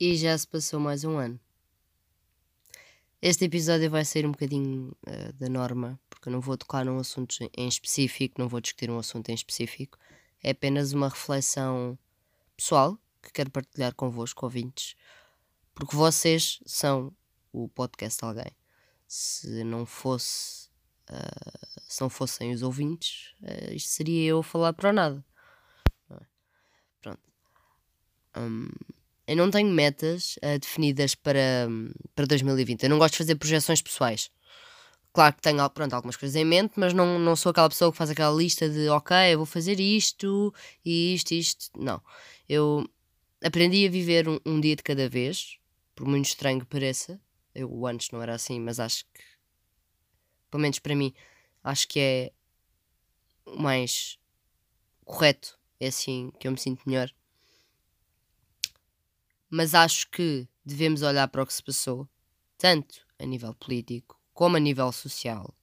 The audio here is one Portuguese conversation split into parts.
E já se passou mais um ano. Este episódio vai ser um bocadinho uh, da norma, porque eu não vou tocar num assunto em específico, não vou discutir um assunto em específico. É apenas uma reflexão pessoal que quero partilhar convosco, ouvintes, porque vocês são o podcast de alguém. Se não fosse. Uh, se não fossem os ouvintes, uh, isto seria eu falar para nada. É? Pronto. Um, eu não tenho metas uh, definidas para, para 2020. Eu não gosto de fazer projeções pessoais. Claro que tenho pronto, algumas coisas em mente, mas não, não sou aquela pessoa que faz aquela lista de ok, eu vou fazer isto e isto, isto. Não. Eu aprendi a viver um, um dia de cada vez, por muito estranho que pareça. Eu antes não era assim, mas acho que, pelo menos para mim, acho que é o mais correto. É assim que eu me sinto melhor mas acho que devemos olhar para o que se passou, tanto a nível político como a nível social.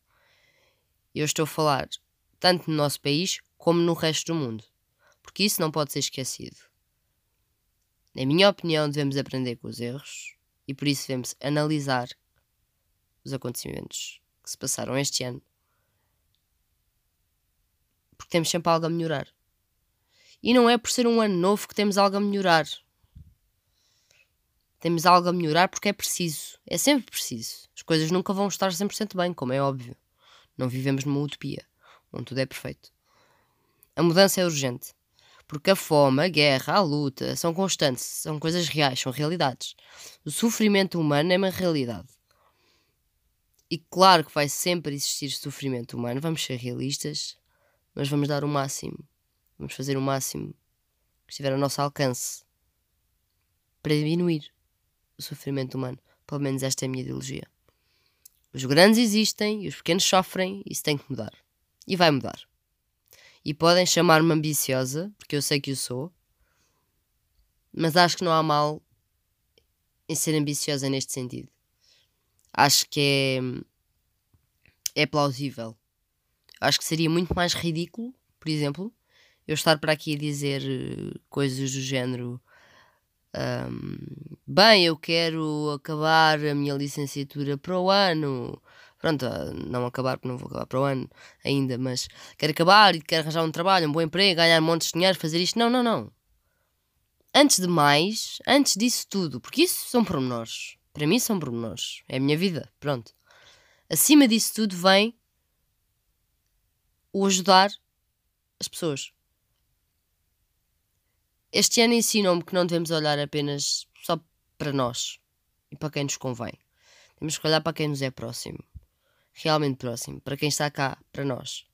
Eu estou a falar tanto no nosso país como no resto do mundo, porque isso não pode ser esquecido. Na minha opinião, devemos aprender com os erros e por isso devemos analisar os acontecimentos que se passaram este ano. Porque temos sempre algo a melhorar. E não é por ser um ano novo que temos algo a melhorar. Temos algo a melhorar porque é preciso. É sempre preciso. As coisas nunca vão estar 100% bem, como é óbvio. Não vivemos numa utopia, onde tudo é perfeito. A mudança é urgente. Porque a fome, a guerra, a luta são constantes, são coisas reais, são realidades. O sofrimento humano é uma realidade. E claro que vai sempre existir sofrimento humano, vamos ser realistas, mas vamos dar o máximo. Vamos fazer o máximo que estiver ao nosso alcance para diminuir sofrimento humano. Pelo menos esta é a minha ideologia. Os grandes existem e os pequenos sofrem, e isso tem que mudar. E vai mudar. E podem chamar-me ambiciosa, porque eu sei que o sou, mas acho que não há mal em ser ambiciosa neste sentido. Acho que é, é plausível. Acho que seria muito mais ridículo, por exemplo, eu estar para aqui a dizer eh, coisas do género um, bem, eu quero acabar a minha licenciatura para o ano. Pronto, ah, não acabar, porque não vou acabar para o ano ainda, mas quero acabar e quero arranjar um trabalho, um bom emprego, ganhar montes de dinheiro, fazer isto. Não, não, não. Antes de mais, antes disso tudo, porque isso são pormenores. Para mim são pormenores. É a minha vida, pronto. Acima disso tudo vem o ajudar as pessoas. Este ano ensinou-me que não devemos olhar apenas para nós e para quem nos convém. Temos que olhar para quem nos é próximo. Realmente próximo. Para quem está cá, para nós.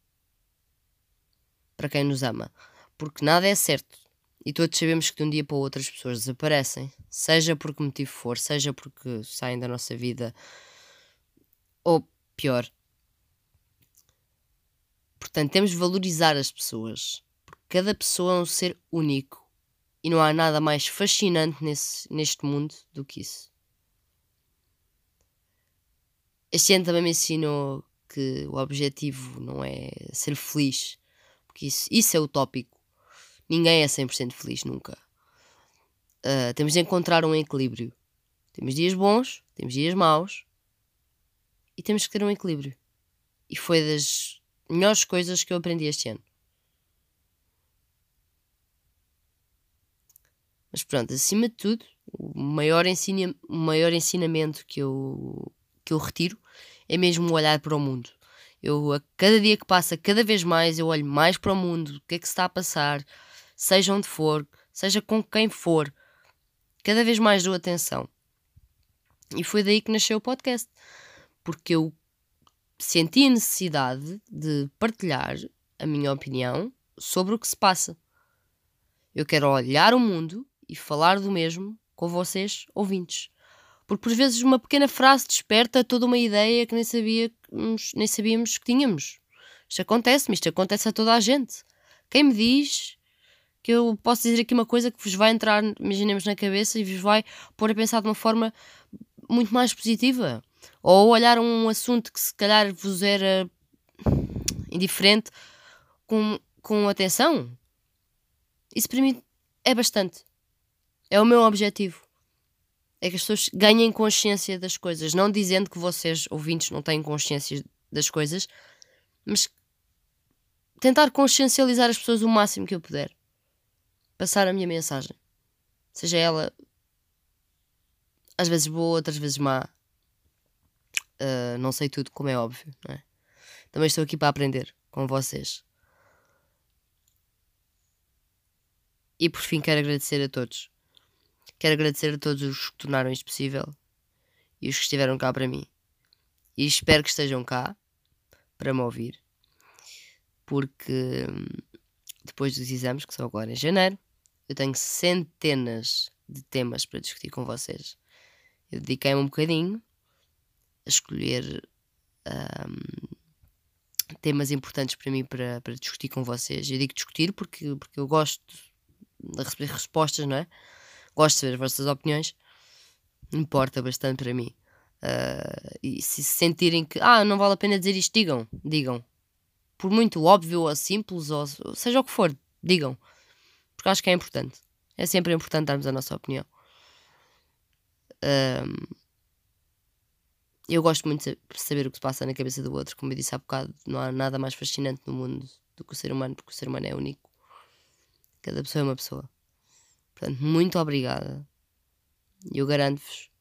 Para quem nos ama. Porque nada é certo. E todos sabemos que de um dia para o outro as pessoas desaparecem. Seja por que motivo for, seja porque saem da nossa vida. Ou pior. Portanto, temos de valorizar as pessoas. Porque cada pessoa é um ser único e não há nada mais fascinante nesse, neste mundo do que isso. Este ano também me ensinou que o objetivo não é ser feliz, porque isso, isso é utópico. Ninguém é 100% feliz nunca. Uh, temos de encontrar um equilíbrio. Temos dias bons, temos dias maus e temos que ter um equilíbrio. E foi das melhores coisas que eu aprendi este ano. Mas pronto, acima de tudo, o maior, ensina, o maior ensinamento que eu, que eu retiro é mesmo olhar para o mundo. Eu, a cada dia que passa, cada vez mais, eu olho mais para o mundo, o que é que se está a passar, seja onde for, seja com quem for, cada vez mais dou atenção. E foi daí que nasceu o podcast, porque eu senti a necessidade de partilhar a minha opinião sobre o que se passa. Eu quero olhar o mundo e falar do mesmo com vocês, ouvintes. Porque por vezes uma pequena frase desperta toda uma ideia que nem, sabíamos, nem sabíamos que tínhamos. Isto acontece-me, isto acontece a toda a gente. Quem me diz que eu posso dizer aqui uma coisa que vos vai entrar, imaginemos, na cabeça e vos vai pôr a pensar de uma forma muito mais positiva? Ou olhar um assunto que se calhar vos era indiferente com, com atenção? Isso para mim é bastante. É o meu objetivo. é que as pessoas ganhem consciência das coisas, não dizendo que vocês, ouvintes, não têm consciência das coisas, mas tentar consciencializar as pessoas o máximo que eu puder. Passar a minha mensagem. Seja ela às vezes boa, outras vezes má. Uh, não sei tudo, como é óbvio, é? Também estou aqui para aprender com vocês. E por fim quero agradecer a todos Quero agradecer a todos os que tornaram isto possível e os que estiveram cá para mim. E espero que estejam cá para me ouvir, porque hum, depois dos exames, que são agora em janeiro, eu tenho centenas de temas para discutir com vocês. Eu dediquei-me um bocadinho a escolher um, temas importantes para mim para, para discutir com vocês. Eu digo discutir porque, porque eu gosto de receber respostas, não é? Gosto de saber as vossas opiniões, importa bastante para mim. Uh, e se sentirem que ah, não vale a pena dizer isto, digam, digam. Por muito óbvio ou simples, ou seja o que for, digam. Porque acho que é importante. É sempre importante darmos a nossa opinião. Uh, eu gosto muito de saber o que se passa na cabeça do outro. Como eu disse há bocado, não há nada mais fascinante no mundo do que o ser humano, porque o ser humano é único. Cada pessoa é uma pessoa. Portanto, muito obrigada. E eu garanto-vos.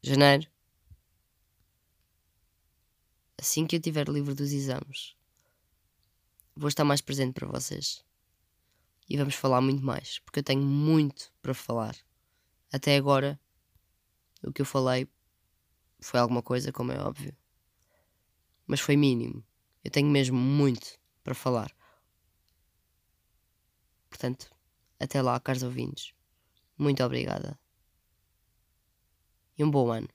Janeiro. Assim que eu estiver livre dos exames, vou estar mais presente para vocês. E vamos falar muito mais, porque eu tenho muito para falar. Até agora, o que eu falei foi alguma coisa, como é óbvio. Mas foi mínimo. Eu tenho mesmo muito para falar. Portanto, até lá, caros ouvintes. Muito obrigada. E um bom ano.